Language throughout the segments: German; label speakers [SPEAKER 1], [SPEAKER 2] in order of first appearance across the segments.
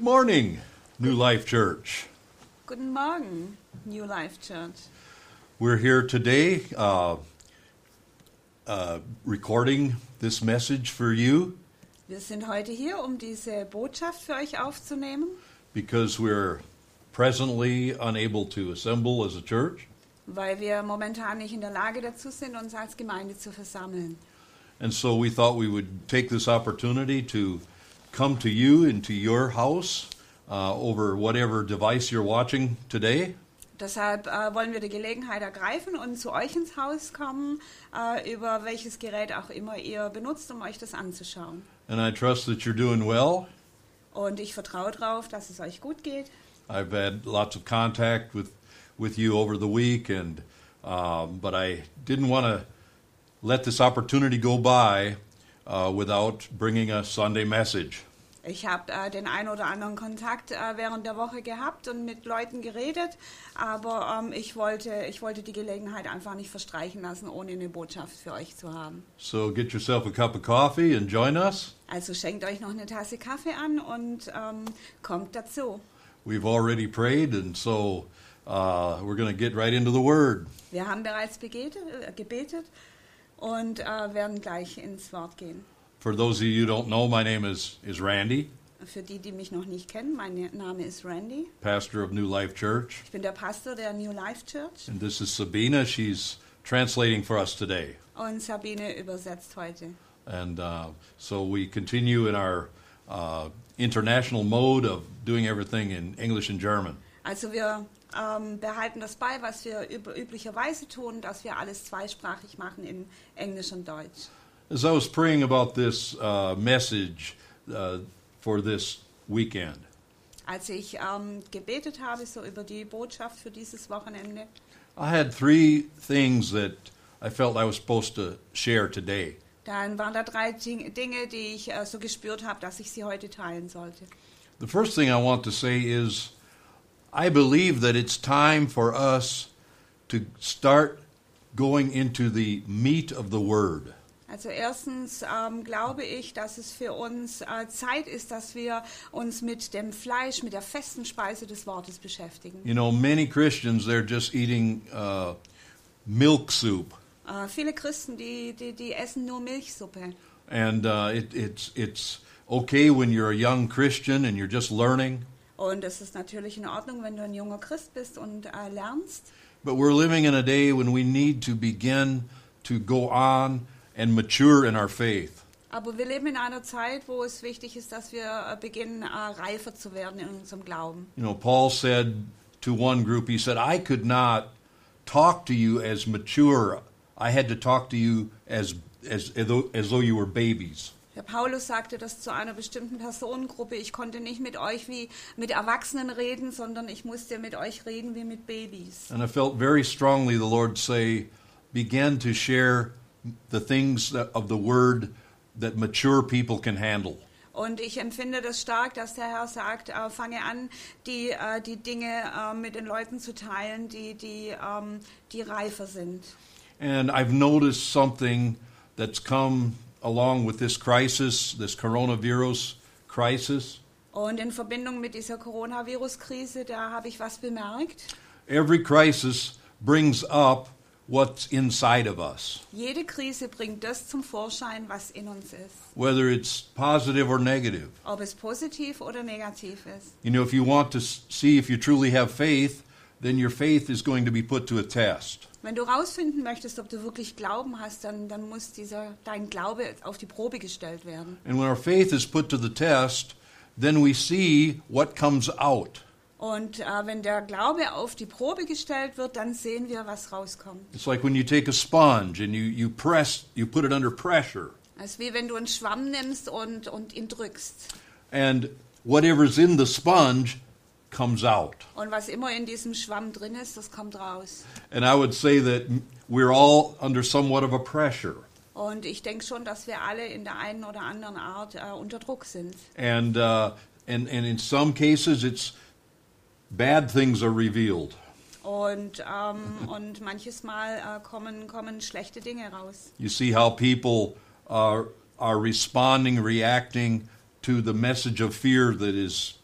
[SPEAKER 1] Good morning, New Life Church.
[SPEAKER 2] Guten Morgen, New Life Church.
[SPEAKER 1] We're here today uh, uh, recording this message for you
[SPEAKER 2] Wir sind heute hier, um diese Botschaft für euch aufzunehmen,
[SPEAKER 1] because we're presently unable to assemble as a church.
[SPEAKER 2] weil wir momentan nicht in der Lage dazu sind, uns als Gemeinde zu versammeln.
[SPEAKER 1] And so we thought we would take this opportunity to come to you into your house uh, over whatever device you're watching today.
[SPEAKER 2] Deshalb äh, wollen wir die Gelegenheit ergreifen und zu euch ins Haus kommen, äh, über welches Gerät auch immer ihr benutzt, um euch das anzuschauen.
[SPEAKER 1] And I trust that you're doing well.
[SPEAKER 2] Und ich vertraue darauf, dass es euch gut geht.
[SPEAKER 1] I've had lots of contact with, with you over the week, and um, but I didn't want to let this opportunity go by uh, without bringing a Sunday message.
[SPEAKER 2] Ich habe äh, den ein oder anderen Kontakt äh, während der Woche gehabt und mit Leuten geredet, aber ähm, ich, wollte, ich wollte die Gelegenheit einfach nicht verstreichen lassen, ohne eine Botschaft für euch zu haben.
[SPEAKER 1] So get yourself a cup of coffee and join us.
[SPEAKER 2] Also schenkt euch noch eine Tasse Kaffee an und ähm, kommt dazu.
[SPEAKER 1] We've already prayed, and so uh, we're going to get right into the Word.
[SPEAKER 2] Wir haben bereits begetet, äh, gebetet und äh, werden gleich ins Wort gehen.
[SPEAKER 1] For those of you who don't know, my name is, is Randy,
[SPEAKER 2] Für die, die mich noch nicht kennen, mein Name ist Randy.
[SPEAKER 1] pastor of New Life Church,
[SPEAKER 2] Ich bin der Pastor der New Life Church
[SPEAKER 1] and this is Sabina. She's translating for us today.
[SPEAKER 2] und Sabine übersetzt heute.
[SPEAKER 1] And uh, so we continue in our uh, international mode of doing everything in English and German.
[SPEAKER 2] Also wir ähm, behalten das bei, was wir üb üblicherweise tun, dass wir alles zweisprachig machen in Englisch und Deutsch.
[SPEAKER 1] As I was praying about this uh, message uh, for this weekend,
[SPEAKER 2] Als ich ähm, gebetet habe so über die Botschaft für dieses Wochenende,
[SPEAKER 1] I had three things that I felt I was supposed to share today.
[SPEAKER 2] dann waren da drei Ding- Dinge, die ich äh, so gespürt habe, dass ich sie heute teilen sollte.
[SPEAKER 1] The first thing I want to say is I believe that it's time for us to start going into the meat of the Word.
[SPEAKER 2] Also erstens ähm, glaube ich, dass es für uns äh, Zeit ist, dass wir uns mit dem Fleisch, mit der festen Speise des Wortes beschäftigen.
[SPEAKER 1] You know, many Christians, they're just eating uh, milk soup.
[SPEAKER 2] Äh, viele Christen, die, die, die essen nur Milchsuppe.
[SPEAKER 1] And uh, it, it's, it's okay when you're a young Christian and you're just learning,
[SPEAKER 2] Und es ist natürlich in Ordnung, wenn du ein junger Christ bist und äh, lernst.
[SPEAKER 1] but we're living in a day when we need to begin to go on and mature in our faith.
[SPEAKER 2] Aber wir leben in einer Zeit, wo es wichtig ist, dass wir äh, beginnen, äh, reifer zu werden in unserem Glauben.
[SPEAKER 1] You know, Paul said to one group, he said, I could not talk to you as mature. I had to talk to you as, as, as, though, as though you were babies.
[SPEAKER 2] Der Paulus sagte das zu einer bestimmten Personengruppe. Ich konnte nicht mit euch wie mit Erwachsenen reden, sondern ich musste mit euch reden wie mit Babys.
[SPEAKER 1] And I felt very strongly the Lord say, begin to share the things of the Word that mature people can handle.
[SPEAKER 2] Und ich empfinde das stark, dass der Herr sagt, äh, fange an, die, äh, die Dinge äh, mit den Leuten zu teilen, die, die, ähm, die reifer sind.
[SPEAKER 1] And I've noticed something that's come along with this crisis, this coronavirus crisis.
[SPEAKER 2] Oh, und in Verbindung mit dieser Coronavirus-Krise, da habe ich was bemerkt.
[SPEAKER 1] Every crisis brings up what's inside of us,
[SPEAKER 2] Jede Krise bringt das zum Vorschein, was in uns ist.
[SPEAKER 1] whether it's positive or negative.
[SPEAKER 2] Ob es positiv oder negativ ist.
[SPEAKER 1] You know, if you want to see if you truly have faith, then your faith is going to be put to a test.
[SPEAKER 2] Wenn du rausfinden möchtest, ob du wirklich Glauben hast, dann, dann muss dieser, dein Glaube auf die Probe gestellt werden.
[SPEAKER 1] And when our faith is put to the test, then we see what comes out.
[SPEAKER 2] Und äh, wenn der Glaube auf die Probe gestellt wird, dann sehen wir, was rauskommt.
[SPEAKER 1] It's like when you take a sponge and you, you press, you put it under pressure,
[SPEAKER 2] Es ist wie wenn du einen Schwamm nimmst und, und ihn drückst.
[SPEAKER 1] and whatever's in the sponge comes out.
[SPEAKER 2] Und was immer in diesem Schwamm drin ist, das kommt raus.
[SPEAKER 1] And I would say that we're all under somewhat of a pressure.
[SPEAKER 2] Und ich denke schon, dass wir alle in der einen oder anderen Art äh, unter Druck sind.
[SPEAKER 1] And, uh, and, and in some cases, it's bad things are revealed.
[SPEAKER 2] Und, ähm, und manches Mal äh, kommen, kommen schlechte Dinge raus.
[SPEAKER 1] You see how people are, are responding, reacting to the message of fear that is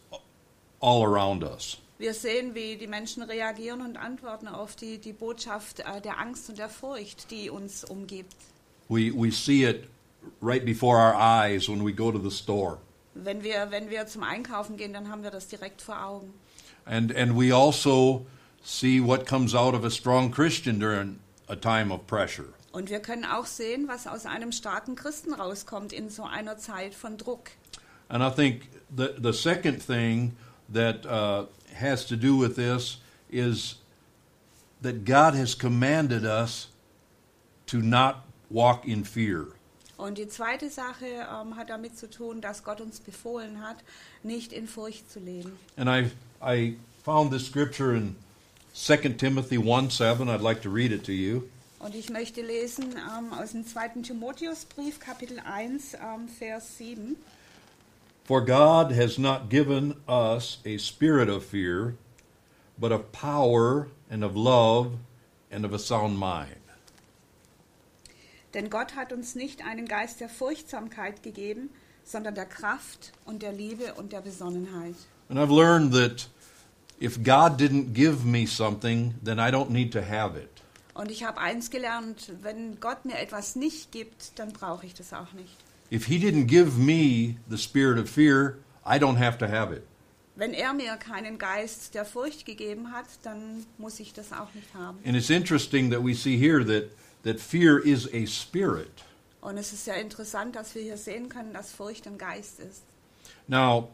[SPEAKER 1] all around us.
[SPEAKER 2] Wir sehen, wie die Menschen reagieren und antworten auf die, die Botschaft äh, der Angst und der Furcht, die uns umgibt.
[SPEAKER 1] We, we see it right before our eyes when we go to the store.
[SPEAKER 2] Wenn wir, wenn wir zum Einkaufen gehen, dann haben wir das direkt vor Augen.
[SPEAKER 1] And, and we also see what comes out of a strong Christian during a time of pressure.
[SPEAKER 2] Und wir können auch sehen, was aus einem starken Christen rauskommt in so einer Zeit von Druck.
[SPEAKER 1] And I think the, the second thing that uh, has to do with this is that God has commanded us to not walk in fear.
[SPEAKER 2] Und die zweite Sache ähm, hat damit zu tun, dass Gott uns befohlen hat, nicht in Furcht zu leben.
[SPEAKER 1] And I, I found this scripture in 2 Timothy 1 7. I'd like to read it to you.
[SPEAKER 2] Und ich möchte lesen ähm, aus dem 2. Timotheusbrief, Kapitel 1, ähm, Vers 7.
[SPEAKER 1] For God has not given us a spirit of fear, but of power and of love and of a sound mind.
[SPEAKER 2] Denn Gott hat uns nicht einen Geist der Furchtsamkeit gegeben, sondern der Kraft und der Liebe und der Besonnenheit.
[SPEAKER 1] And I've learned that if God didn't give me something, then I don't need to have it.
[SPEAKER 2] Und ich habe eins gelernt, wenn Gott mir etwas nicht gibt, dann brauche ich das auch nicht.
[SPEAKER 1] If He didn't give me the spirit of fear, I don't have to have it.
[SPEAKER 2] Wenn er mir keinen Geist der Furcht gegeben hat, dann muss ich das auch nicht haben.
[SPEAKER 1] And it's interesting that we see here that, that fear is a spirit.
[SPEAKER 2] Und es ist ja interessant, dass wir hier sehen können, dass Furcht ein Geist ist.
[SPEAKER 1] Now,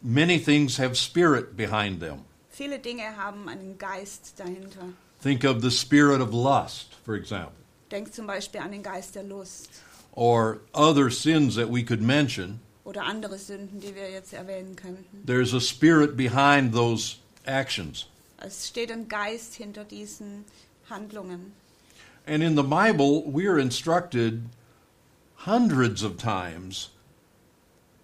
[SPEAKER 1] many things have spirit behind them.
[SPEAKER 2] Viele Dinge haben einen Geist dahinter.
[SPEAKER 1] Think of the spirit of lust, for example,
[SPEAKER 2] Denk zum Beispiel an den Geist der Lust
[SPEAKER 1] or other sins that we could mention.
[SPEAKER 2] oder andere Sünden, die wir jetzt erwähnen könnten.
[SPEAKER 1] There's a spirit behind those actions.
[SPEAKER 2] Es steht ein Geist hinter diesen Handlungen.
[SPEAKER 1] And in the Bible, we are instructed hundreds of times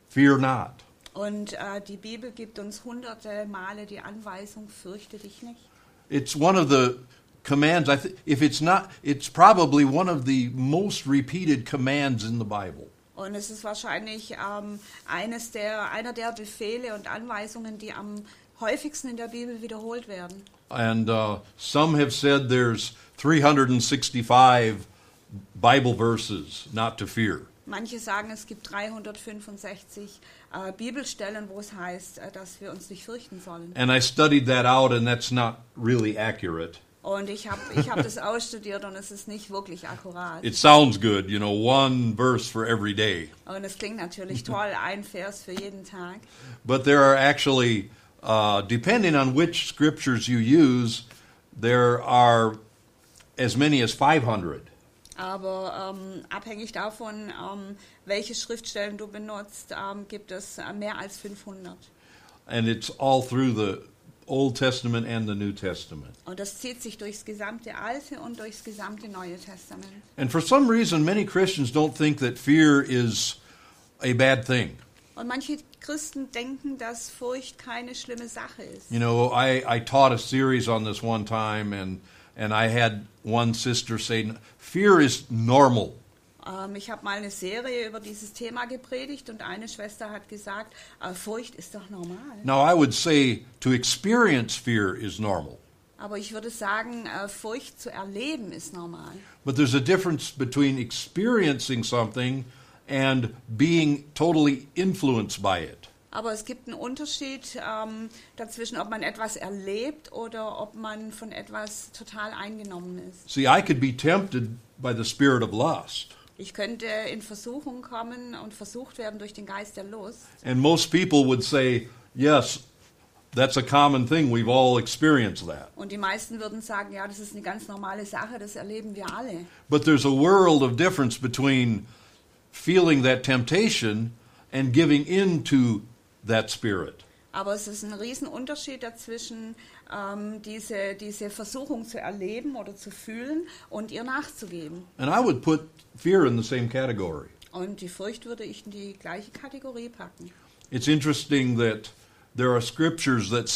[SPEAKER 1] fear not.
[SPEAKER 2] Und äh, die Bibel gibt uns hunderte Male die Anweisung, fürchte dich nicht.
[SPEAKER 1] It's one of the commands. I th- if it's not, it's probably one of the most repeated commands in the Bible.
[SPEAKER 2] Und es ist wahrscheinlich ähm, eines der, einer der Befehle und Anweisungen, die am häufigsten in der Bibel wiederholt werden.
[SPEAKER 1] And uh, some have said there's 365 Bible verses not to fear.
[SPEAKER 2] Manche sagen, es gibt 365 äh, Bibelstellen, wo es heißt, äh, dass wir uns nicht fürchten sollen.
[SPEAKER 1] And I studied that out, and that's not really accurate.
[SPEAKER 2] Und ich habe ich hab das ausstudiert und es ist nicht wirklich akkurat.
[SPEAKER 1] It sounds good, you know, one verse for every day.
[SPEAKER 2] Und es klingt natürlich toll, ein Vers für jeden Tag.
[SPEAKER 1] But there are actually, uh, depending on which scriptures you use, there are as many as 500.
[SPEAKER 2] Aber ähm, abhängig davon, ähm, welche Schriftstellen du benutzt, ähm, gibt es äh, mehr als 500.
[SPEAKER 1] And it's all through the Old Testament and the New Testament.
[SPEAKER 2] Und das zieht sich durchs gesamte Alte und durchs gesamte Neue Testament.
[SPEAKER 1] And for some reason, many Christians don't think that fear is a bad thing.
[SPEAKER 2] Und manche Christen denken, dass Furcht keine schlimme Sache ist.
[SPEAKER 1] You know, I, I taught a series on this one time, and, and I had one sister say, Fear is normal.
[SPEAKER 2] Ähm, ich habe mal eine Serie über dieses Thema gepredigt und eine Schwester hat gesagt, äh, Furcht ist doch normal.
[SPEAKER 1] Now, I would say to experience fear is normal,
[SPEAKER 2] Aber ich würde sagen, äh, Furcht zu erleben ist normal.
[SPEAKER 1] but there's a difference between experiencing something and being totally influenced by it.
[SPEAKER 2] Aber es gibt einen Unterschied ähm, dazwischen, ob man etwas erlebt oder ob man von etwas total eingenommen ist.
[SPEAKER 1] See, I could be tempted by the spirit of lust,
[SPEAKER 2] Ich könnte in Versuchung kommen und versucht werden durch den Geist der Lust.
[SPEAKER 1] and most people would say, Yes, that's a common thing. We've all experienced that.
[SPEAKER 2] Und die meisten würden sagen, ja, das ist eine ganz normale Sache, das erleben wir alle.
[SPEAKER 1] But there's a world of difference between feeling that temptation and giving in to that spirit.
[SPEAKER 2] Aber es ist ein Riesenunterschied dazwischen, ähm, diese, diese Versuchung zu erleben oder zu fühlen und ihr nachzugeben.
[SPEAKER 1] And I would put fear in the same category.
[SPEAKER 2] Und die Furcht würde ich in die gleiche Kategorie packen.
[SPEAKER 1] It's interesting that there are scriptures that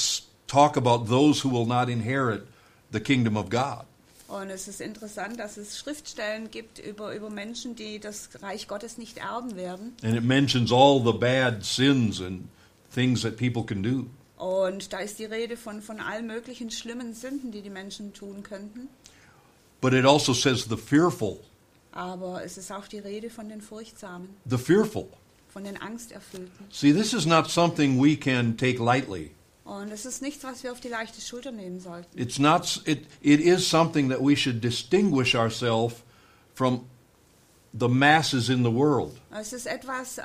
[SPEAKER 1] talk about those who will not inherit the kingdom of God.
[SPEAKER 2] Und es ist interessant, dass es Schriftstellen gibt über, über Menschen, die das Reich Gottes nicht erben werden.
[SPEAKER 1] And it mentions all the bad sins and things that people can do.
[SPEAKER 2] Und da ist die Rede von, von allen möglichen schlimmen Sünden, die die Menschen tun könnten.
[SPEAKER 1] But it also says the fearful,
[SPEAKER 2] Aber es ist auch die Rede von den Furchtsamen,
[SPEAKER 1] the fearful.
[SPEAKER 2] von den Angsterfüllten.
[SPEAKER 1] See, this is not something we can take lightly.
[SPEAKER 2] Und es ist nichts, was wir auf die leichte Schulter nehmen sollten.
[SPEAKER 1] It's not it it is something that we should distinguish ourselves from the masses in the world
[SPEAKER 2] Es ist etwas, äh,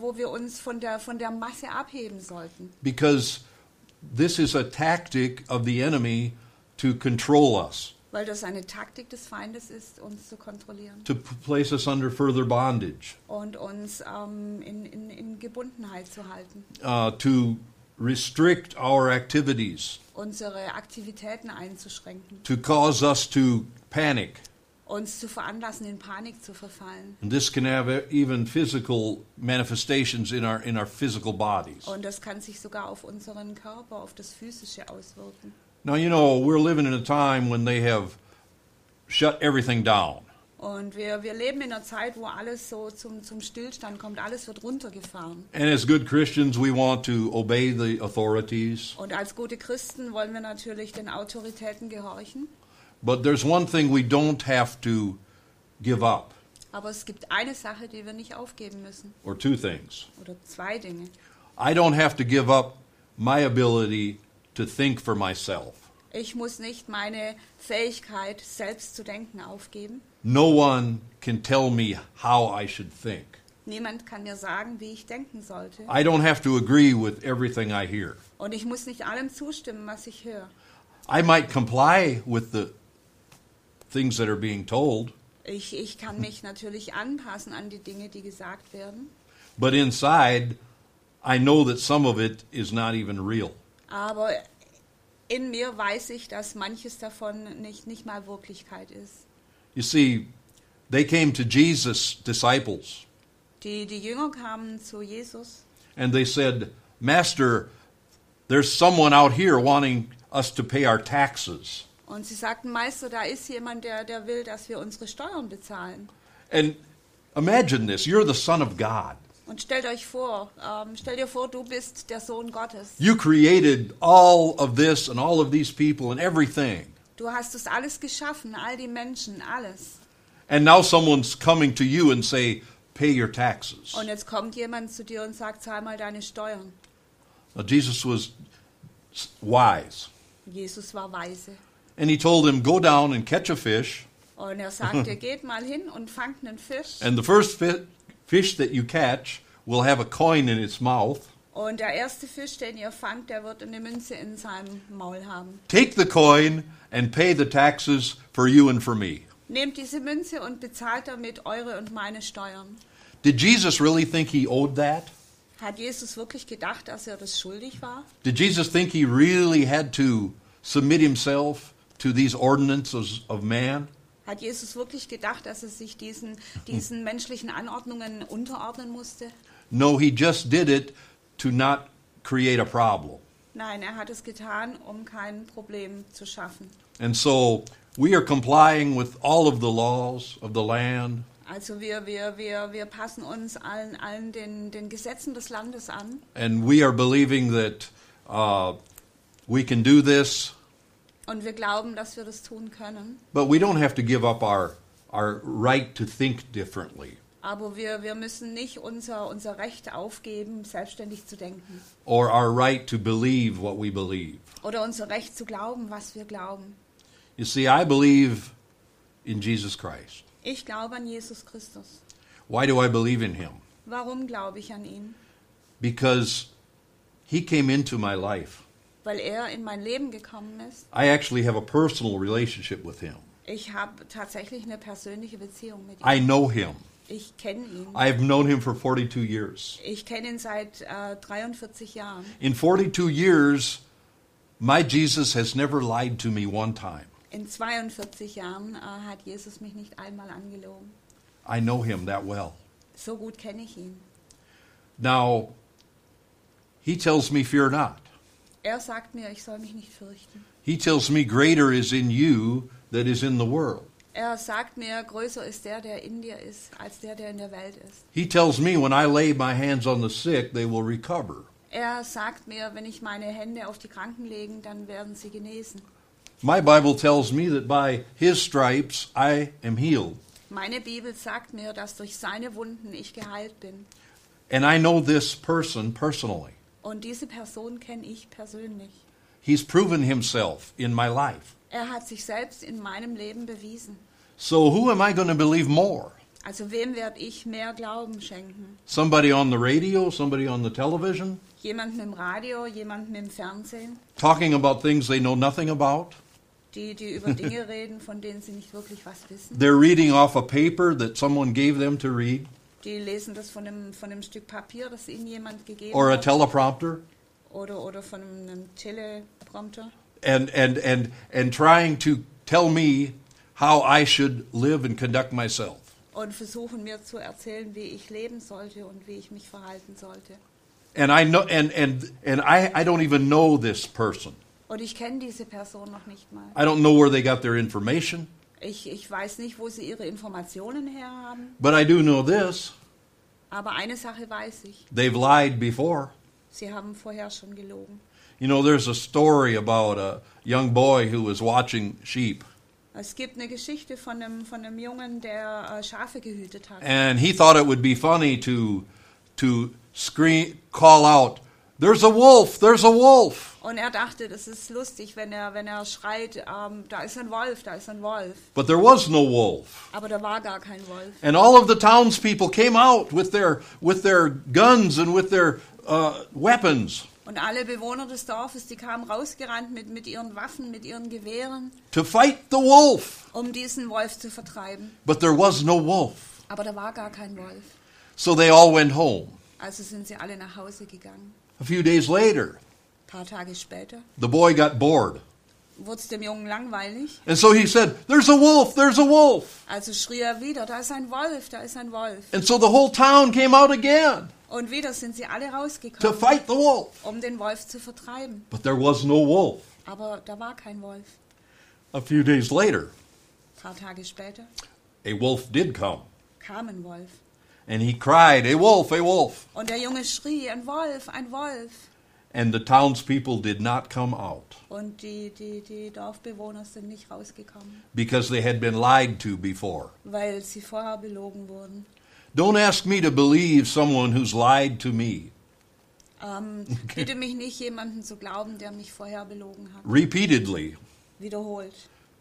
[SPEAKER 2] wo wir uns von der, von der Masse abheben sollten.
[SPEAKER 1] because this is a tactic of the enemy to control us,
[SPEAKER 2] Weil das eine Taktik des Feindes ist, uns zu kontrollieren.
[SPEAKER 1] To place us under further bondage,
[SPEAKER 2] und uns ähm, in, in, in Gebundenheit zu halten,
[SPEAKER 1] uh, to restrict our activities,
[SPEAKER 2] unsere Aktivitäten einzuschränken,
[SPEAKER 1] to cause us to panic.
[SPEAKER 2] Uns zu veranlassen, in Panik zu verfallen.
[SPEAKER 1] And this can have even physical manifestations in our in our physical bodies.
[SPEAKER 2] Und das kann sich sogar auf unseren Körper, auf das Physische auswirken.
[SPEAKER 1] Now you know we're living in a time when they have shut everything down.
[SPEAKER 2] Und wir, wir leben in einer Zeit, wo alles so zum, zum Stillstand kommt, alles wird runtergefahren.
[SPEAKER 1] And as good Christians, we want to obey the authorities.
[SPEAKER 2] Und als gute Christen wollen wir natürlich den Autoritäten gehorchen.
[SPEAKER 1] But there's one thing we don't have to give up,
[SPEAKER 2] Aber es gibt eine Sache, die wir nicht aufgeben müssen.
[SPEAKER 1] or two things.
[SPEAKER 2] Oder zwei Dinge.
[SPEAKER 1] I don't have to give up my ability to think for myself.
[SPEAKER 2] Ich muss nicht meine Fähigkeit, selbst zu denken, aufgeben.
[SPEAKER 1] No one can tell me how I should think.
[SPEAKER 2] Niemand kann mir sagen, wie ich denken sollte.
[SPEAKER 1] I don't have to agree with everything I hear.
[SPEAKER 2] Und ich muss nicht allem zustimmen, was ich höre.
[SPEAKER 1] I might comply with the things that are being told,
[SPEAKER 2] Ich, ich kann mich natürlich anpassen an die Dinge, die gesagt werden.
[SPEAKER 1] but inside, I know that some of it is not even real.
[SPEAKER 2] Aber in mir weiß ich, dass manches davon nicht, nicht mal Wirklichkeit ist.
[SPEAKER 1] You see, they came to Jesus' disciples
[SPEAKER 2] Die, die Jünger kamen zu Jesus
[SPEAKER 1] and they said, Master, there's someone out here wanting us to pay our taxes.
[SPEAKER 2] Und sie sagten, Meister, da ist jemand, der, der will, dass wir unsere Steuern bezahlen.
[SPEAKER 1] And imagine this you're the Son of God.
[SPEAKER 2] Und stellt euch vor, ähm, stell dir vor, du bist der Sohn Gottes.
[SPEAKER 1] You created all of this and all of these people and everything.
[SPEAKER 2] Du hast das alles geschaffen, all die Menschen, alles.
[SPEAKER 1] And now someone's coming to you and say, pay your taxes.
[SPEAKER 2] Und jetzt kommt jemand zu dir und sagt, zahl mal deine Steuern.
[SPEAKER 1] Now, Jesus was wise.
[SPEAKER 2] Jesus war weise.
[SPEAKER 1] And he told him, go down and catch a fish.
[SPEAKER 2] Und er sagte, geht mal hin und fangt einen Fisch.
[SPEAKER 1] And the first fi- fish that you catch will have a coin in its mouth.
[SPEAKER 2] Und der erste Fisch, den ihr fangt, der wird eine Münze in seinem Maul haben.
[SPEAKER 1] Take the coin and pay the taxes for you and for me.
[SPEAKER 2] Nehmt diese Münze und bezahlt damit eure und meine Steuern.
[SPEAKER 1] Did Jesus really think he owed that?
[SPEAKER 2] Hat Jesus wirklich gedacht, dass er das schuldig war?
[SPEAKER 1] Did Jesus think he really had to submit himself to these ordinances of man?
[SPEAKER 2] Hat Jesus wirklich gedacht, dass er sich diesen, diesen menschlichen Anordnungen unterordnen musste?
[SPEAKER 1] No, he just did it to not create a problem.
[SPEAKER 2] Nein, er hat es getan, um kein Problem zu schaffen.
[SPEAKER 1] And so we are complying with all of the laws of the land.
[SPEAKER 2] Also wir, wir, wir, wir passen uns allen, allen den, den Gesetzen des Landes an
[SPEAKER 1] And we are believing that uh, we can do this,
[SPEAKER 2] und wir glauben, dass wir das tun können.
[SPEAKER 1] but we don't have to give up our, our right to think differently
[SPEAKER 2] Aber wir, wir müssen nicht unser, unser Recht aufgeben, selbstständig zu denken.
[SPEAKER 1] or our right to believe what we believe.
[SPEAKER 2] Oder unser Recht zu glauben, was wir glauben.
[SPEAKER 1] You see, I believe in Jesus Christ.
[SPEAKER 2] Ich glaube an Jesus Christus.
[SPEAKER 1] Why do I believe in him?
[SPEAKER 2] Warum glaube ich an ihn?
[SPEAKER 1] Because he came into my life.
[SPEAKER 2] Weil er in mein Leben gekommen ist.
[SPEAKER 1] I actually have a personal relationship with him.
[SPEAKER 2] Ich habe tatsächlich eine persönliche Beziehung mit ihm.
[SPEAKER 1] I know him.
[SPEAKER 2] Ich kenne ihn.
[SPEAKER 1] I've known him for 42 years.
[SPEAKER 2] Ich kenne ihn seit äh, 43 Jahren.
[SPEAKER 1] In 42 years, my Jesus has never lied to me one time.
[SPEAKER 2] In 42 Jahren äh, hat Jesus mich nicht einmal angelogen.
[SPEAKER 1] I know him that well.
[SPEAKER 2] So gut kenne ich ihn.
[SPEAKER 1] Now, he tells me, Fear not.
[SPEAKER 2] Er sagt mir, ich soll mich nicht fürchten.
[SPEAKER 1] He tells me, Greater is in you that is in the world.
[SPEAKER 2] Er sagt mir, größer ist der, der in dir ist, als der, der in der Welt ist.
[SPEAKER 1] He tells me, When I lay my hands on the sick, they will recover.
[SPEAKER 2] Er sagt mir, wenn ich meine Hände auf die Kranken lege, dann werden sie genesen.
[SPEAKER 1] My Bible tells me that by his stripes I am healed.
[SPEAKER 2] Meine Bibel sagt mir, dass durch seine Wunden ich geheilt bin.
[SPEAKER 1] And I know this person personally.
[SPEAKER 2] Und diese Person kenne ich persönlich.
[SPEAKER 1] He's proven himself in my life.
[SPEAKER 2] Er hat sich selbst in meinem Leben bewiesen.
[SPEAKER 1] So who am I going to believe more?
[SPEAKER 2] Also wem werde ich mehr Glauben schenken?
[SPEAKER 1] Somebody on the radio, somebody on the television,
[SPEAKER 2] im Radio, im Fernsehen,
[SPEAKER 1] talking about things they know nothing about?
[SPEAKER 2] die, die über Dinge reden, von denen sie nicht wirklich was wissen.
[SPEAKER 1] They're reading off a paper that someone gave them to read,
[SPEAKER 2] Die lesen das von einem, von einem Stück Papier, das ihnen jemand gegeben
[SPEAKER 1] or a
[SPEAKER 2] hat.
[SPEAKER 1] teleprompter,
[SPEAKER 2] Oder, oder von einem Teleprompter.
[SPEAKER 1] and, and, and, and trying to tell me how I should live and conduct myself.
[SPEAKER 2] Und versuchen mir zu erzählen, wie ich leben sollte und wie ich mich verhalten sollte.
[SPEAKER 1] And I know, and, and, and I, I don't even know this person.
[SPEAKER 2] Und ich kenne diese Person noch nicht mal.
[SPEAKER 1] I don't know where they got their information,
[SPEAKER 2] Ich, ich weiß nicht, wo sie ihre Informationen herhaben.
[SPEAKER 1] but I do know this.
[SPEAKER 2] Aber eine Sache weiß ich.
[SPEAKER 1] They've lied before.
[SPEAKER 2] Sie haben vorher schon gelogen.
[SPEAKER 1] You know, there's a story about a young boy who was watching sheep,
[SPEAKER 2] Es gibt eine Geschichte von einem, von einem Jungen, der äh, Schafe gehütet hat.
[SPEAKER 1] and he thought it would be funny to, to scream, call out, There's a wolf, there's a wolf.
[SPEAKER 2] Und er dachte, das ist lustig, wenn er, wenn er schreit, ähm, da ist ein Wolf, da ist ein Wolf.
[SPEAKER 1] But there was no wolf.
[SPEAKER 2] Aber da war gar kein Wolf.
[SPEAKER 1] And all of the townspeople came out with their, with their guns and with their uh, weapons
[SPEAKER 2] Und alle Bewohner des Dorfes, die kamen rausgerannt mit, mit ihren Waffen, mit ihren Gewehren,
[SPEAKER 1] to fight the wolf.
[SPEAKER 2] um diesen Wolf zu vertreiben.
[SPEAKER 1] But there was no wolf.
[SPEAKER 2] Aber da war gar kein Wolf.
[SPEAKER 1] So they all went home.
[SPEAKER 2] Also sind sie alle nach Hause gegangen.
[SPEAKER 1] A few days later,
[SPEAKER 2] Ein paar Tage später
[SPEAKER 1] the boy got bored.
[SPEAKER 2] wurde es dem Jungen langweilig.
[SPEAKER 1] And so he said, There's a wolf, there's a wolf.
[SPEAKER 2] Also schrie er wieder, da ist ein Wolf, da ist ein Wolf.
[SPEAKER 1] And so the whole town came out again
[SPEAKER 2] Und wieder sind sie alle
[SPEAKER 1] to
[SPEAKER 2] rausgekommen,
[SPEAKER 1] fight the wolf.
[SPEAKER 2] um den Wolf zu vertreiben.
[SPEAKER 1] But there was no wolf.
[SPEAKER 2] Aber da war kein Wolf.
[SPEAKER 1] A few days later,
[SPEAKER 2] Ein paar Tage später
[SPEAKER 1] a wolf did come.
[SPEAKER 2] kam ein Wolf.
[SPEAKER 1] And he cried, A wolf, a wolf.
[SPEAKER 2] Und der Junge schrie, ein Wolf, ein Wolf.
[SPEAKER 1] And the townspeople did not come out
[SPEAKER 2] Und die, die, die Dorfbewohner sind nicht rausgekommen,
[SPEAKER 1] because they had been lied to before.
[SPEAKER 2] weil sie vorher belogen wurden.
[SPEAKER 1] Don't ask me to believe someone who's lied to me
[SPEAKER 2] Ähm, bitte mich nicht, jemanden zu glauben, der mich vorher belogen hat.
[SPEAKER 1] repeatedly.
[SPEAKER 2] Wiederholt.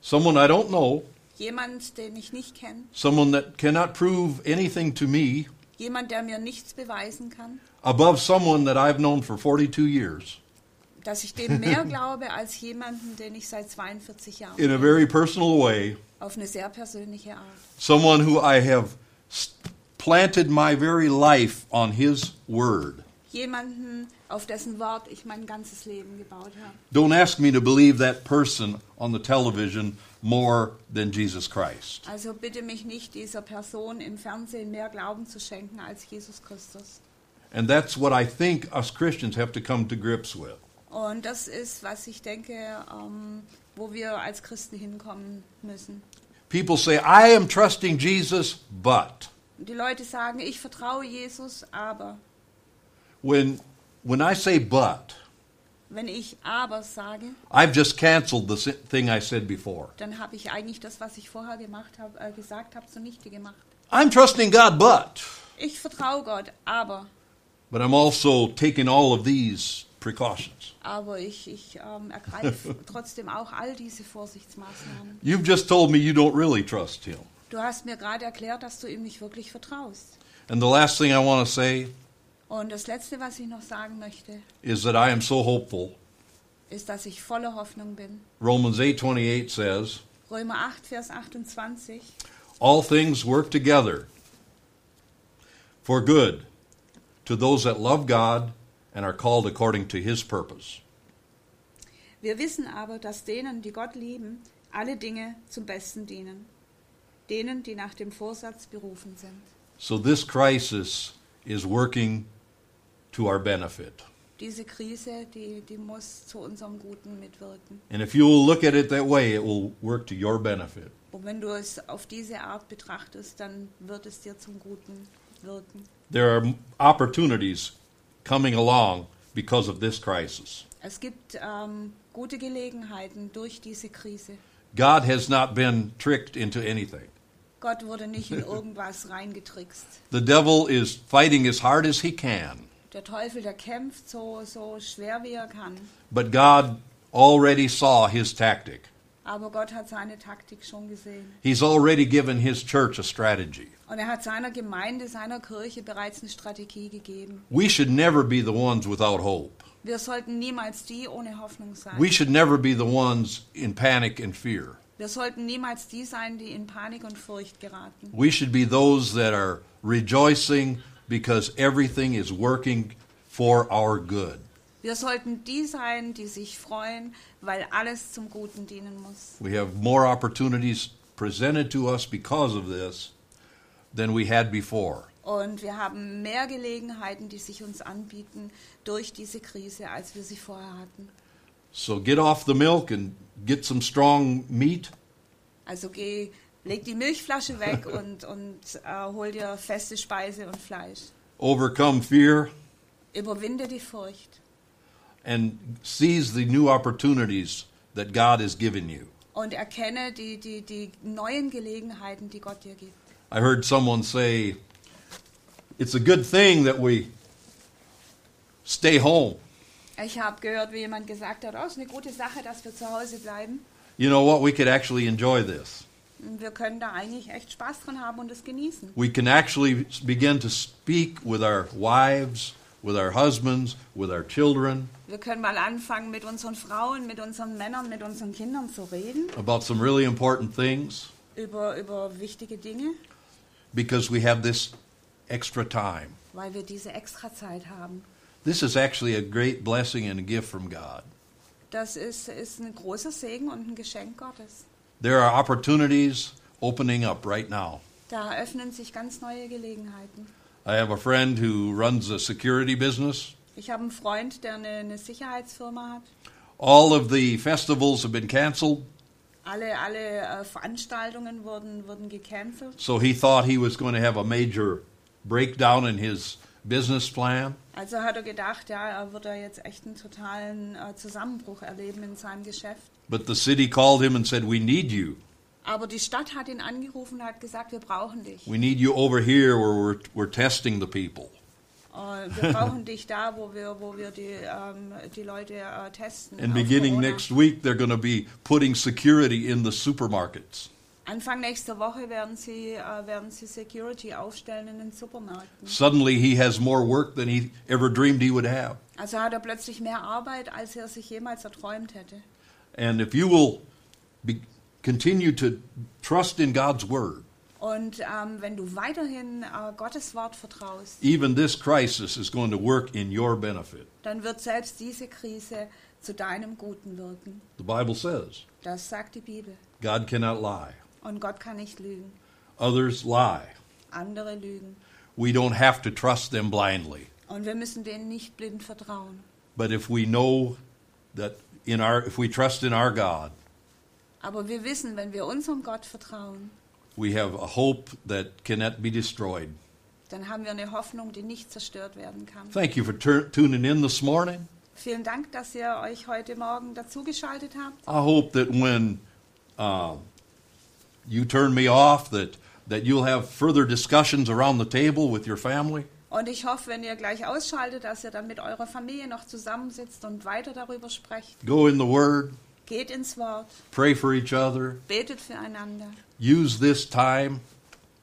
[SPEAKER 1] Someone I don't know,
[SPEAKER 2] Jemand, den ich nicht kenne.
[SPEAKER 1] someone that cannot prove anything to me
[SPEAKER 2] Jemand, der mir nichts beweisen kann.
[SPEAKER 1] above someone that I've known for 42 years
[SPEAKER 2] Dass ich dem mehr glaube als jemanden, den ich seit 42 Jahren
[SPEAKER 1] in a very personal way.
[SPEAKER 2] Auf eine sehr persönliche Art.
[SPEAKER 1] Someone who I have planted my very life on his word.
[SPEAKER 2] Jemanden, auf dessen Wort ich mein ganzes Leben gebaut habe.
[SPEAKER 1] Don't ask me to believe that person on the television more than Jesus Christ.
[SPEAKER 2] Also bitte mich nicht, dieser Person im Fernsehen mehr Glauben zu schenken als Jesus Christus.
[SPEAKER 1] And that's what I think us Christians have to come to grips with.
[SPEAKER 2] Und das ist, was ich denke, ähm, wo wir als Christen hinkommen müssen.
[SPEAKER 1] People say, I am trusting Jesus, but.
[SPEAKER 2] Die Leute sagen, ich vertraue Jesus, aber
[SPEAKER 1] When, when I say but,
[SPEAKER 2] wenn ich aber sage,
[SPEAKER 1] I've just canceled the thing I said before.
[SPEAKER 2] dann habe ich eigentlich das, was ich vorher gemacht habe, äh, gesagt habe, zunichte gemacht.
[SPEAKER 1] I'm trusting God, but.
[SPEAKER 2] Ich vertraue Gott, aber,
[SPEAKER 1] But I'm also taking all of these precautions.
[SPEAKER 2] aber ich, ich ähm, ergreife trotzdem auch all diese Vorsichtsmaßnahmen.
[SPEAKER 1] You've just told me you don't really trust Him.
[SPEAKER 2] Du hast mir gerade erklärt, dass du ihm nicht wirklich vertraust.
[SPEAKER 1] And the last thing I want to say
[SPEAKER 2] Und das Letzte, was ich noch sagen möchte,
[SPEAKER 1] is that I am so hopeful.
[SPEAKER 2] ist, dass ich voller Hoffnung bin.
[SPEAKER 1] Romans 8:28 says,
[SPEAKER 2] Römer 8, Vers 28.
[SPEAKER 1] "All things work together for good to those that love God and are called according to his purpose."
[SPEAKER 2] Wir wissen aber, dass denen, die Gott lieben, alle Dinge zum Besten dienen. Denen, die nach dem Vorsatz berufen sind.
[SPEAKER 1] So this crisis is working to our benefit.
[SPEAKER 2] Diese Krise, die, die muss zu unserem Guten mitwirken.
[SPEAKER 1] And if you will look at it that way, it will work to your benefit.
[SPEAKER 2] Und wenn du es auf diese Art betrachtest, dann wird es dir zum Guten wirken.
[SPEAKER 1] There are opportunities coming along because of this crisis.
[SPEAKER 2] Es gibt ähm, gute Gelegenheiten durch diese Krise.
[SPEAKER 1] God has not been tricked into anything.
[SPEAKER 2] Gott wurde nicht in irgendwas reingetrickst.
[SPEAKER 1] The devil is fighting as hard as he can,
[SPEAKER 2] Der Teufel, der kämpft so, so schwer wie er kann.
[SPEAKER 1] but God already saw his tactic.
[SPEAKER 2] Aber Gott hat seine Taktik schon gesehen.
[SPEAKER 1] He's already given his church a strategy.
[SPEAKER 2] Und er hat seiner Gemeinde, seiner Kirche bereits eine Strategie gegeben.
[SPEAKER 1] We should never be the ones without hope.
[SPEAKER 2] Wir sollten niemals die ohne Hoffnung sein.
[SPEAKER 1] We should never be the ones in panic and fear.
[SPEAKER 2] Wir sollten niemals die sein, die in Panik und Furcht geraten.
[SPEAKER 1] We should be those that are rejoicing because everything is working for our good.
[SPEAKER 2] Wir sollten die sein, die sich freuen, weil alles zum Guten dienen muss.
[SPEAKER 1] We have more opportunities presented to us because of this than we had before.
[SPEAKER 2] Und wir haben mehr Gelegenheiten, die sich uns anbieten durch diese Krise, als wir sie vorher hatten.
[SPEAKER 1] So get off the milk and get some strong meat.
[SPEAKER 2] Also geh, leg die Milchflasche weg und, und äh, hol dir feste Speise und Fleisch.
[SPEAKER 1] overcome fear,
[SPEAKER 2] Überwinde die Furcht
[SPEAKER 1] and seize the new opportunities that God has given you.
[SPEAKER 2] und erkenne die, die, die neuen Gelegenheiten, die Gott dir gibt.
[SPEAKER 1] I heard someone say, It's a good thing that we stay home.
[SPEAKER 2] Ich habe gehört, wie jemand gesagt hat, oh, es ist eine gute Sache, dass wir zu Hause bleiben.
[SPEAKER 1] You know what? We could actually enjoy this.
[SPEAKER 2] Wir können da eigentlich echt Spaß dran haben und es genießen.
[SPEAKER 1] We can actually begin to speak with our wives, with our husbands, with our children
[SPEAKER 2] Wir können mal anfangen, mit unseren Frauen, mit unseren Männern, mit unseren Kindern zu reden
[SPEAKER 1] about some really important things
[SPEAKER 2] über, über wichtige Dinge,
[SPEAKER 1] because we have this extra time.
[SPEAKER 2] weil wir diese Extrazeit haben.
[SPEAKER 1] This is actually a great blessing and a gift from God.
[SPEAKER 2] Das ist, ist ein großer Segen und ein Geschenk Gottes.
[SPEAKER 1] There are opportunities opening up right now.
[SPEAKER 2] Da eröffnen sich ganz neue Gelegenheiten.
[SPEAKER 1] I have a friend who runs a security business.
[SPEAKER 2] Ich habe einen Freund, der eine, eine Sicherheitsfirma hat.
[SPEAKER 1] All of the festivals have been canceled,
[SPEAKER 2] Alle, alle äh, Veranstaltungen wurden, wurden gecancelt.
[SPEAKER 1] so he thought he was going to have a major breakdown in his business plan.
[SPEAKER 2] Also hat er gedacht, ja, er wird da jetzt echt einen totalen äh, Zusammenbruch erleben in seinem Geschäft.
[SPEAKER 1] But the city called him and said, We need you.
[SPEAKER 2] Aber die Stadt hat ihn angerufen und hat gesagt, wir brauchen dich.
[SPEAKER 1] We need you over here where we're, we're testing the people.
[SPEAKER 2] Äh, wir brauchen dich da, wo wir, wo wir die, ähm, die Leute äh, testen.
[SPEAKER 1] And beginning
[SPEAKER 2] Corona.
[SPEAKER 1] next week, they're going to be putting security in the supermarkets.
[SPEAKER 2] Anfang nächster Woche werden sie, äh, werden sie Security aufstellen in den Supermärkten.
[SPEAKER 1] Suddenly, he has more work than he ever dreamed he would have.
[SPEAKER 2] Also hat er plötzlich mehr Arbeit, als er sich jemals erträumt hätte.
[SPEAKER 1] And if you will be, continue to trust in God's word,
[SPEAKER 2] Und ähm, wenn du weiterhin äh, Gottes Wort vertraust,
[SPEAKER 1] even this crisis is going to work in your benefit.
[SPEAKER 2] dann wird selbst diese Krise zu deinem Guten wirken.
[SPEAKER 1] The Bible says
[SPEAKER 2] Das sagt die Bibel.
[SPEAKER 1] God cannot lie.
[SPEAKER 2] Und Gott kann nicht lügen.
[SPEAKER 1] Others lie.
[SPEAKER 2] Andere lügen.
[SPEAKER 1] We don't have to trust them blindly.
[SPEAKER 2] Und wir müssen denen nicht blind vertrauen.
[SPEAKER 1] But if we know that in our if we trust in our God,
[SPEAKER 2] Aber wir wissen, wenn wir unserem Gott vertrauen,
[SPEAKER 1] we have a hope that cannot be destroyed.
[SPEAKER 2] dann haben wir eine Hoffnung, die nicht zerstört werden kann.
[SPEAKER 1] Thank you for tuning in this morning.
[SPEAKER 2] Vielen Dank, dass ihr euch heute Morgen dazugeschaltet habt.
[SPEAKER 1] I hope that when uh, you turn me off, that that you'll have further discussions around the table with your family.
[SPEAKER 2] Und ich hoffe, wenn ihr gleich ausschaltet, dass ihr dann mit eurer Familie noch zusammensitzt und weiter darüber sprecht.
[SPEAKER 1] Go in the Word,
[SPEAKER 2] Geht ins Wort,
[SPEAKER 1] pray for each other,
[SPEAKER 2] betet füreinander,
[SPEAKER 1] use this time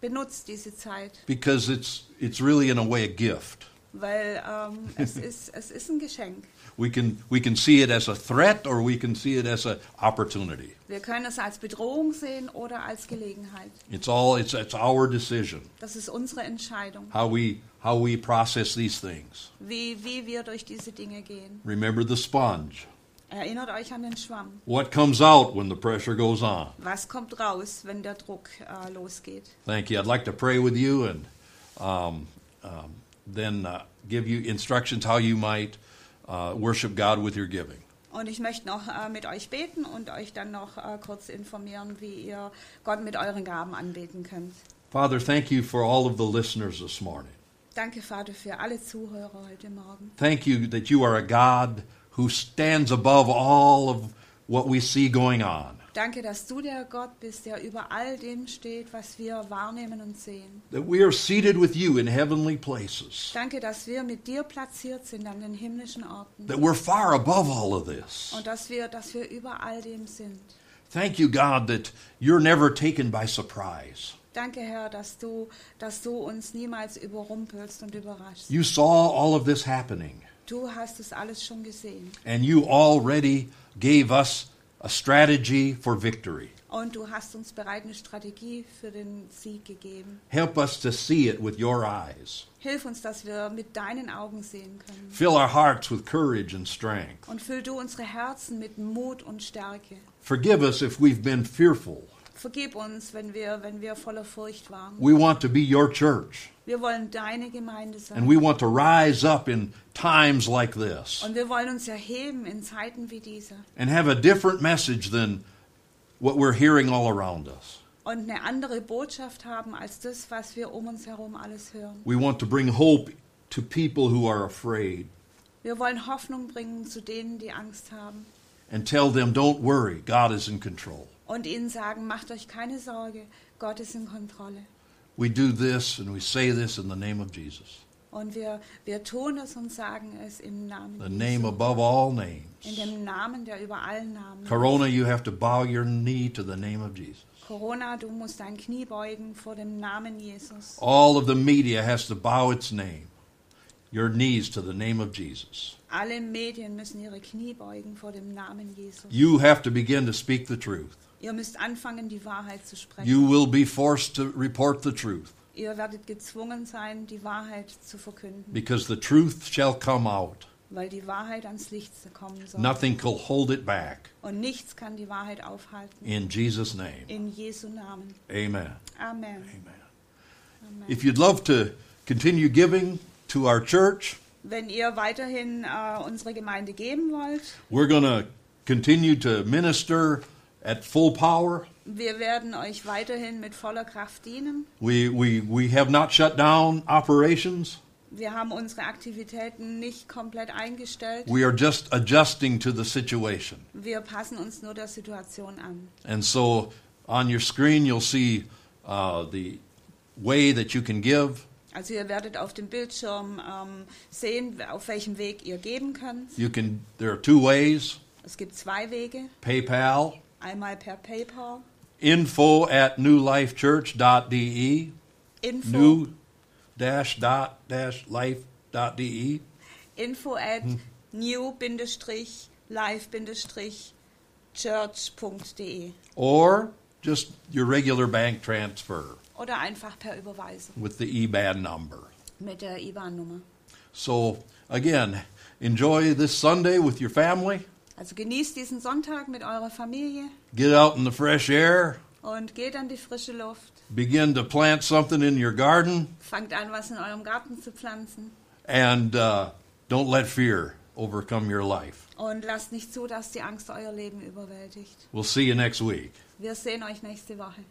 [SPEAKER 2] benutzt diese Zeit,
[SPEAKER 1] because it's it's really in a way a gift.
[SPEAKER 2] Weil ähm, es, ist, es ist ein Geschenk.
[SPEAKER 1] We can we can see it as a threat or we can see it as an opportunity.
[SPEAKER 2] Wir können es als Bedrohung sehen oder als Gelegenheit.
[SPEAKER 1] It's all it's it's our decision
[SPEAKER 2] Das ist unsere Entscheidung,
[SPEAKER 1] how we how we process these things.
[SPEAKER 2] wie, wie wir durch diese Dinge gehen.
[SPEAKER 1] Remember the sponge.
[SPEAKER 2] Erinnert euch an den Schwamm.
[SPEAKER 1] What comes out when the pressure goes on?
[SPEAKER 2] Was kommt raus, wenn der Druck äh, losgeht?
[SPEAKER 1] Thank you. I'd like to pray with you and um, um, then uh, give you instructions how you might uh, worship God with your giving.
[SPEAKER 2] Und ich möchte noch äh, mit euch beten und euch dann noch äh, kurz informieren, wie ihr Gott mit euren Gaben anbeten könnt.
[SPEAKER 1] Father, thank you for all of the listeners this morning.
[SPEAKER 2] Danke, Vater, für alle Zuhörer heute Morgen.
[SPEAKER 1] Thank you that you are a God who stands above all of what we see going on.
[SPEAKER 2] Danke, dass du der Gott bist, der über all dem steht, was wir wahrnehmen und sehen.
[SPEAKER 1] That we are seated with you in heavenly places.
[SPEAKER 2] Danke, dass wir mit dir platziert sind an den himmlischen Orten.
[SPEAKER 1] That we're far above all of this.
[SPEAKER 2] Und dass wir, dass wir über all dem sind.
[SPEAKER 1] Thank you, God, that you're never taken by surprise.
[SPEAKER 2] Danke, Herr, dass du, dass du uns niemals überrumpelst und überraschst.
[SPEAKER 1] You saw all of this happening,
[SPEAKER 2] Du hast es alles schon gesehen.
[SPEAKER 1] and you already gave us a strategy for victory.
[SPEAKER 2] Und du hast uns bereits eine Strategie für den Sieg gegeben.
[SPEAKER 1] Help us to see it with your eyes.
[SPEAKER 2] Hilf uns, dass wir mit deinen Augen sehen können.
[SPEAKER 1] Fill our hearts with courage and strength.
[SPEAKER 2] Und füll du unsere Herzen mit Mut und Stärke.
[SPEAKER 1] Forgive us if we've been fearful.
[SPEAKER 2] Vergib uns, wenn wir, wenn wir voller Furcht waren.
[SPEAKER 1] We want to be your church,
[SPEAKER 2] Wir wollen deine Gemeinde
[SPEAKER 1] and we want to rise up in times like this
[SPEAKER 2] Und wir wollen uns erheben in Zeiten wie dieser.
[SPEAKER 1] and have a different message than what we're hearing all around us.
[SPEAKER 2] Und eine andere Botschaft haben als das, was wir um uns herum alles hören.
[SPEAKER 1] We want to bring hope to people who are afraid
[SPEAKER 2] Wir wollen Hoffnung bringen zu denen, die Angst haben.
[SPEAKER 1] and tell them, don't worry, God is in control.
[SPEAKER 2] Und ihnen sagen, macht euch keine Sorge, Gott ist in Kontrolle.
[SPEAKER 1] We do this and we say this in the name of Jesus,
[SPEAKER 2] Und wir, wir tun es und sagen es im Namen
[SPEAKER 1] the name above all
[SPEAKER 2] In
[SPEAKER 1] names.
[SPEAKER 2] dem Namen, der über allen Namen.
[SPEAKER 1] Corona, you have to bow your knee to the name of Jesus.
[SPEAKER 2] Corona, du musst dein Knie beugen vor dem Namen Jesus.
[SPEAKER 1] All of the media has to bow its name, your knees to the name of Jesus.
[SPEAKER 2] Alle Medien müssen ihre Knie beugen vor dem Namen Jesus.
[SPEAKER 1] You have to begin to speak the truth.
[SPEAKER 2] Ihr müsst anfangen, die Wahrheit zu sprechen.
[SPEAKER 1] You will be forced to report the truth
[SPEAKER 2] Ihr werdet gezwungen sein, die Wahrheit zu verkünden,
[SPEAKER 1] because the truth shall come out.
[SPEAKER 2] weil die Wahrheit ans Licht kommen soll.
[SPEAKER 1] Nothing can hold it back.
[SPEAKER 2] Und nichts kann die Wahrheit aufhalten.
[SPEAKER 1] In Jesus' name,
[SPEAKER 2] In Jesu Namen.
[SPEAKER 1] amen.
[SPEAKER 2] Amen.
[SPEAKER 1] Amen.
[SPEAKER 2] Amen.
[SPEAKER 1] If you'd love to continue giving to our church,
[SPEAKER 2] Wenn ihr weiterhin äh, unsere Gemeinde geben wollt,
[SPEAKER 1] we're going to continue to minister at full power.
[SPEAKER 2] wir werden euch weiterhin mit voller Kraft dienen.
[SPEAKER 1] We, we, we have not shut down operations.
[SPEAKER 2] Wir haben unsere Aktivitäten nicht komplett eingestellt.
[SPEAKER 1] We are just adjusting to the situation.
[SPEAKER 2] Wir passen uns nur der Situation an.
[SPEAKER 1] And so on your screen, you'll see uh, the way that you can give.
[SPEAKER 2] Also ihr werdet auf dem Bildschirm ähm, sehen, auf welchem Weg ihr geben könnt.
[SPEAKER 1] You can. There are two ways:
[SPEAKER 2] Es gibt zwei Wege.
[SPEAKER 1] PayPal,
[SPEAKER 2] Einmal per PayPal.
[SPEAKER 1] info at newlifechurch.de,
[SPEAKER 2] Info,
[SPEAKER 1] new dash dot dash life dot de,
[SPEAKER 2] info at hm. new-live-church.de
[SPEAKER 1] or just your regular bank transfer
[SPEAKER 2] oder einfach per Überweisung
[SPEAKER 1] with the IBAN number.
[SPEAKER 2] mit der IBAN-Nummer.
[SPEAKER 1] So again, enjoy this Sunday with your family.
[SPEAKER 2] Also genießt diesen Sonntag mit eurer Familie
[SPEAKER 1] Get out in the fresh air.
[SPEAKER 2] und geht an die frische Luft.
[SPEAKER 1] Begin to plant something in your garden.
[SPEAKER 2] Fangt an, was in eurem Garten zu pflanzen.
[SPEAKER 1] and uh, don't let fear overcome your life.
[SPEAKER 2] Und lasst nicht zu, dass die Angst euer Leben überwältigt.
[SPEAKER 1] We'll see you next week.
[SPEAKER 2] Wir sehen euch nächste Woche.